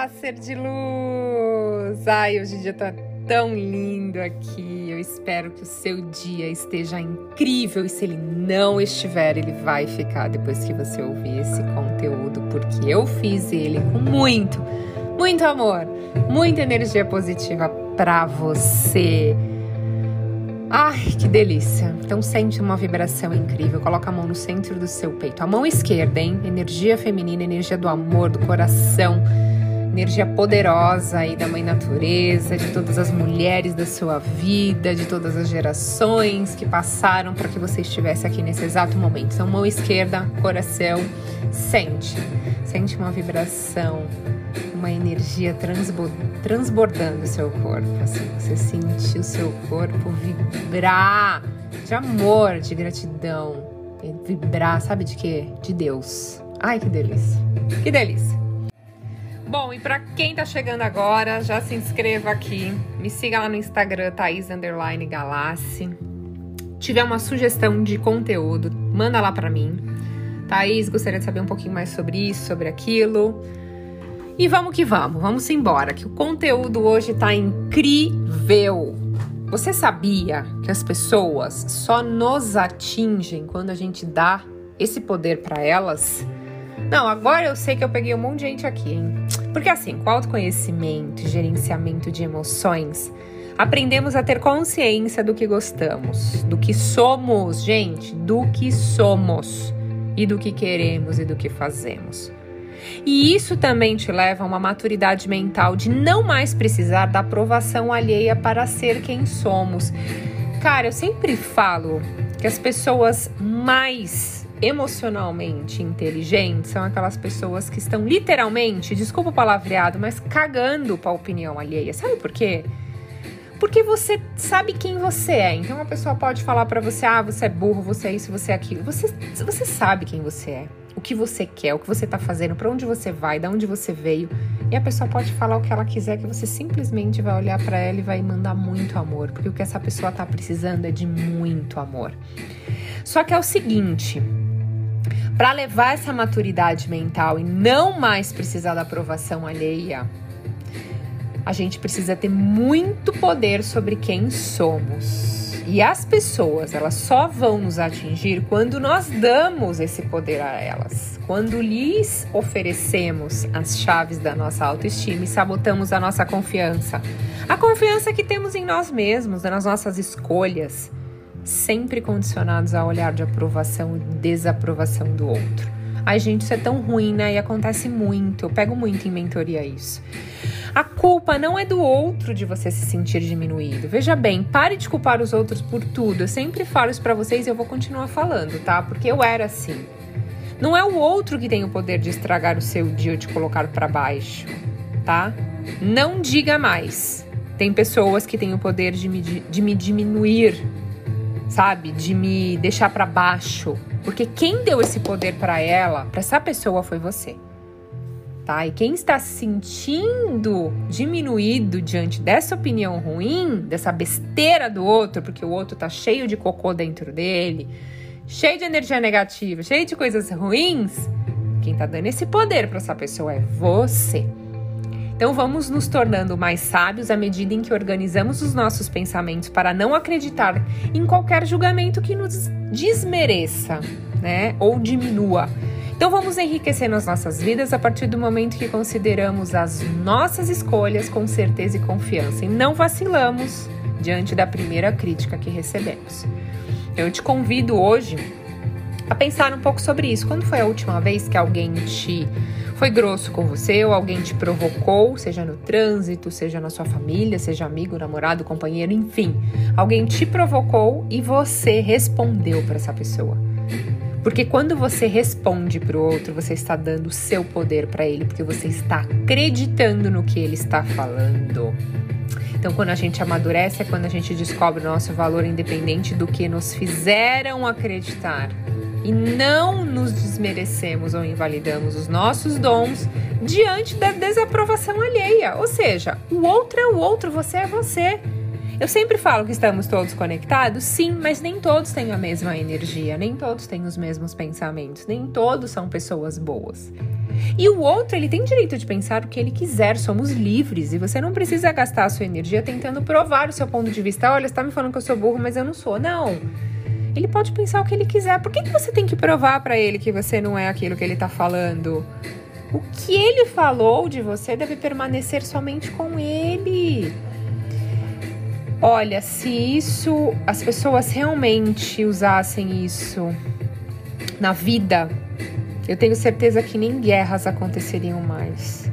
Olá, ser de luz! Ai, hoje o dia tá tão lindo aqui. Eu espero que o seu dia esteja incrível e se ele não estiver, ele vai ficar depois que você ouvir esse conteúdo, porque eu fiz ele com muito, muito amor, muita energia positiva para você. Ai, que delícia! Então sente uma vibração incrível. Coloca a mão no centro do seu peito. A mão esquerda, hein? Energia feminina, energia do amor, do coração, energia poderosa aí da mãe natureza, de todas as mulheres da sua vida, de todas as gerações que passaram para que você estivesse aqui nesse exato momento. Então, mão esquerda, coração, sente. Sente uma vibração uma energia transbordando o seu corpo. Assim, você sentir o seu corpo vibrar de amor, de gratidão. Vibrar, sabe de quê? De Deus. Ai, que delícia. Que delícia. Bom, e para quem tá chegando agora, já se inscreva aqui. Me siga lá no Instagram, Thaís Underline Galassi. Tiver uma sugestão de conteúdo, manda lá para mim. Thaís, gostaria de saber um pouquinho mais sobre isso, sobre aquilo. E vamos que vamos, vamos embora, que o conteúdo hoje tá incrível. Você sabia que as pessoas só nos atingem quando a gente dá esse poder para elas? Não, agora eu sei que eu peguei um monte de gente aqui, hein? Porque assim, com autoconhecimento e gerenciamento de emoções, aprendemos a ter consciência do que gostamos, do que somos, gente, do que somos e do que queremos e do que fazemos. E isso também te leva a uma maturidade mental de não mais precisar da aprovação alheia para ser quem somos. Cara, eu sempre falo que as pessoas mais emocionalmente inteligentes são aquelas pessoas que estão literalmente, desculpa o palavreado, mas cagando para a opinião alheia. Sabe por quê? Porque você sabe quem você é. Então uma pessoa pode falar para você: "Ah, você é burro, você é isso, você é aquilo". Você você sabe quem você é o que você quer, o que você está fazendo, para onde você vai, de onde você veio. E a pessoa pode falar o que ela quiser, que você simplesmente vai olhar para ela e vai mandar muito amor, porque o que essa pessoa está precisando é de muito amor. Só que é o seguinte, para levar essa maturidade mental e não mais precisar da aprovação alheia, a gente precisa ter muito poder sobre quem somos. E as pessoas, elas só vão nos atingir quando nós damos esse poder a elas. Quando lhes oferecemos as chaves da nossa autoestima e sabotamos a nossa confiança. A confiança que temos em nós mesmos, nas nossas escolhas, sempre condicionados ao olhar de aprovação e desaprovação do outro. Ai, gente, isso é tão ruim, né? E acontece muito. Eu pego muito em mentoria isso. A culpa não é do outro de você se sentir diminuído. Veja bem, pare de culpar os outros por tudo. Eu sempre falo isso para vocês e eu vou continuar falando, tá? Porque eu era assim. Não é o outro que tem o poder de estragar o seu dia ou de colocar para baixo, tá? Não diga mais. Tem pessoas que têm o poder de me, de me diminuir, sabe? De me deixar para baixo. Porque quem deu esse poder para ela, para essa pessoa, foi você tá? E quem está se sentindo diminuído diante dessa opinião ruim, dessa besteira do outro, porque o outro tá cheio de cocô dentro dele, cheio de energia negativa, cheio de coisas ruins, quem tá dando esse poder para essa pessoa é você. Então vamos nos tornando mais sábios à medida em que organizamos os nossos pensamentos para não acreditar em qualquer julgamento que nos desmereça, né, ou diminua então vamos enriquecer nas nossas vidas a partir do momento que consideramos as nossas escolhas com certeza e confiança e não vacilamos diante da primeira crítica que recebemos. Eu te convido hoje a pensar um pouco sobre isso. Quando foi a última vez que alguém te foi grosso com você ou alguém te provocou, seja no trânsito, seja na sua família, seja amigo, namorado, companheiro, enfim, alguém te provocou e você respondeu para essa pessoa. Porque quando você responde para o outro, você está dando o seu poder para ele, porque você está acreditando no que ele está falando. Então, quando a gente amadurece, é quando a gente descobre o nosso valor independente do que nos fizeram acreditar. E não nos desmerecemos ou invalidamos os nossos dons diante da desaprovação alheia. Ou seja, o outro é o outro, você é você. Eu sempre falo que estamos todos conectados, sim, mas nem todos têm a mesma energia, nem todos têm os mesmos pensamentos, nem todos são pessoas boas. E o outro, ele tem direito de pensar o que ele quiser, somos livres e você não precisa gastar a sua energia tentando provar o seu ponto de vista. Olha, você tá me falando que eu sou burro, mas eu não sou. Não. Ele pode pensar o que ele quiser. Por que, que você tem que provar para ele que você não é aquilo que ele tá falando? O que ele falou de você deve permanecer somente com ele. Olha, se isso, as pessoas realmente usassem isso na vida, eu tenho certeza que nem guerras aconteceriam mais.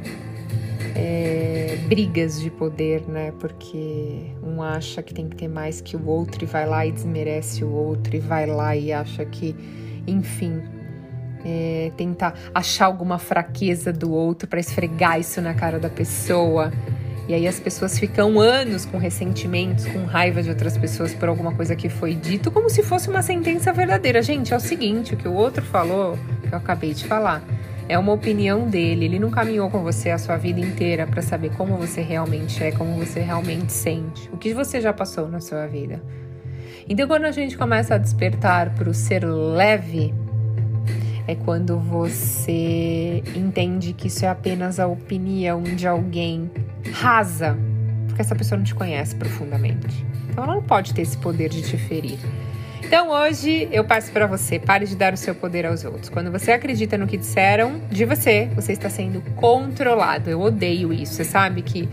É, brigas de poder, né? Porque um acha que tem que ter mais que o outro e vai lá e desmerece o outro e vai lá e acha que, enfim, é, tentar achar alguma fraqueza do outro para esfregar isso na cara da pessoa. E aí as pessoas ficam anos com ressentimentos, com raiva de outras pessoas por alguma coisa que foi dito, como se fosse uma sentença verdadeira. Gente, é o seguinte, o que o outro falou, que eu acabei de falar, é uma opinião dele. Ele não caminhou com você a sua vida inteira para saber como você realmente é, como você realmente sente, o que você já passou na sua vida. Então, quando a gente começa a despertar para o ser leve, é quando você entende que isso é apenas a opinião de alguém rasa, porque essa pessoa não te conhece profundamente. Então ela não pode ter esse poder de te ferir. Então hoje eu passo para você, pare de dar o seu poder aos outros. Quando você acredita no que disseram de você, você está sendo controlado. Eu odeio isso. Você sabe que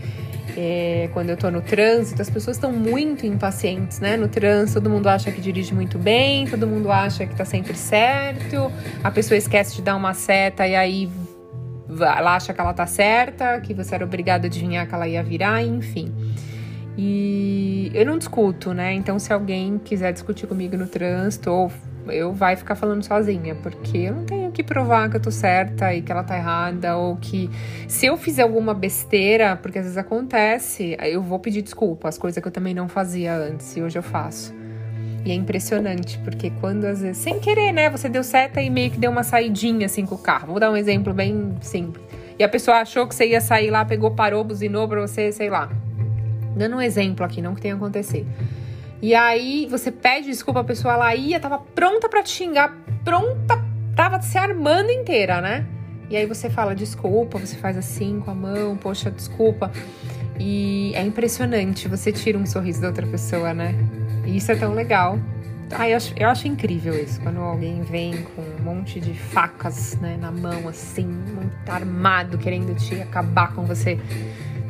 é, quando eu tô no trânsito, as pessoas estão muito impacientes, né? No trânsito, todo mundo acha que dirige muito bem, todo mundo acha que tá sempre certo, a pessoa esquece de dar uma seta e aí ela acha que ela tá certa, que você era obrigado a adivinhar que ela ia virar, enfim. E eu não discuto, né? Então, se alguém quiser discutir comigo no trânsito ou eu vai ficar falando sozinha, porque eu não tenho que provar que eu tô certa e que ela tá errada, ou que se eu fizer alguma besteira, porque às vezes acontece, eu vou pedir desculpa, as coisas que eu também não fazia antes e hoje eu faço. E é impressionante, porque quando às vezes, sem querer, né, você deu seta e meio que deu uma saidinha assim com o carro. Vou dar um exemplo bem simples. E a pessoa achou que você ia sair lá, pegou, parou, buzinou pra você, sei lá. Dando um exemplo aqui, não que tenha acontecido. E aí você pede desculpa, a pessoa ela ia, tava pronta para te xingar, pronta, tava se armando inteira, né? E aí você fala desculpa, você faz assim com a mão, poxa, desculpa. E é impressionante, você tira um sorriso da outra pessoa, né? E isso é tão legal. Ai, eu, acho, eu acho incrível isso, quando alguém vem com um monte de facas né, na mão, assim, muito armado, querendo te acabar com você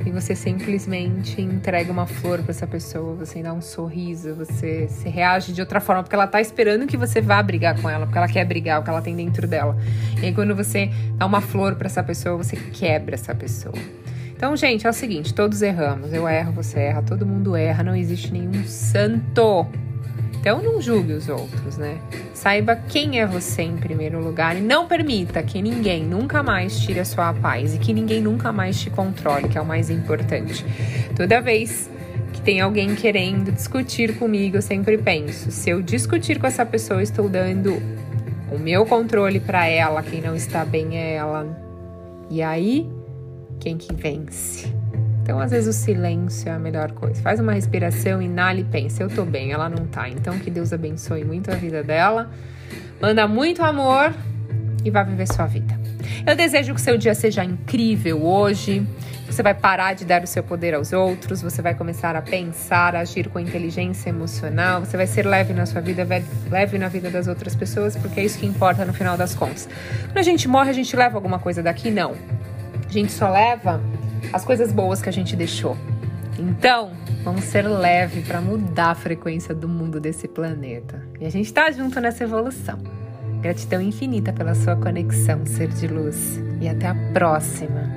e você simplesmente entrega uma flor para essa pessoa, você dá um sorriso, você se reage de outra forma, porque ela tá esperando que você vá brigar com ela, porque ela quer brigar, o que ela tem dentro dela. E aí quando você dá uma flor para essa pessoa, você quebra essa pessoa. Então, gente, é o seguinte, todos erramos. Eu erro, você erra, todo mundo erra, não existe nenhum santo. Então não julgue os outros, né? Saiba quem é você em primeiro lugar e não permita que ninguém nunca mais tire a sua paz e que ninguém nunca mais te controle, que é o mais importante. Toda vez que tem alguém querendo discutir comigo, eu sempre penso: se eu discutir com essa pessoa, estou dando o meu controle para ela, quem não está bem é ela. E aí, quem que vence? Então, às vezes, o silêncio é a melhor coisa. Faz uma respiração, inala e pensa: eu tô bem, ela não tá. Então, que Deus abençoe muito a vida dela. Manda muito amor e vá viver sua vida. Eu desejo que seu dia seja incrível hoje. Você vai parar de dar o seu poder aos outros, você vai começar a pensar, a agir com inteligência emocional, você vai ser leve na sua vida, leve na vida das outras pessoas, porque é isso que importa no final das contas. Quando a gente morre, a gente leva alguma coisa daqui? Não. A gente só leva as coisas boas que a gente deixou. Então, vamos ser leve para mudar a frequência do mundo desse planeta. E a gente está junto nessa evolução. Gratidão infinita pela sua conexão, ser de luz. E até a próxima.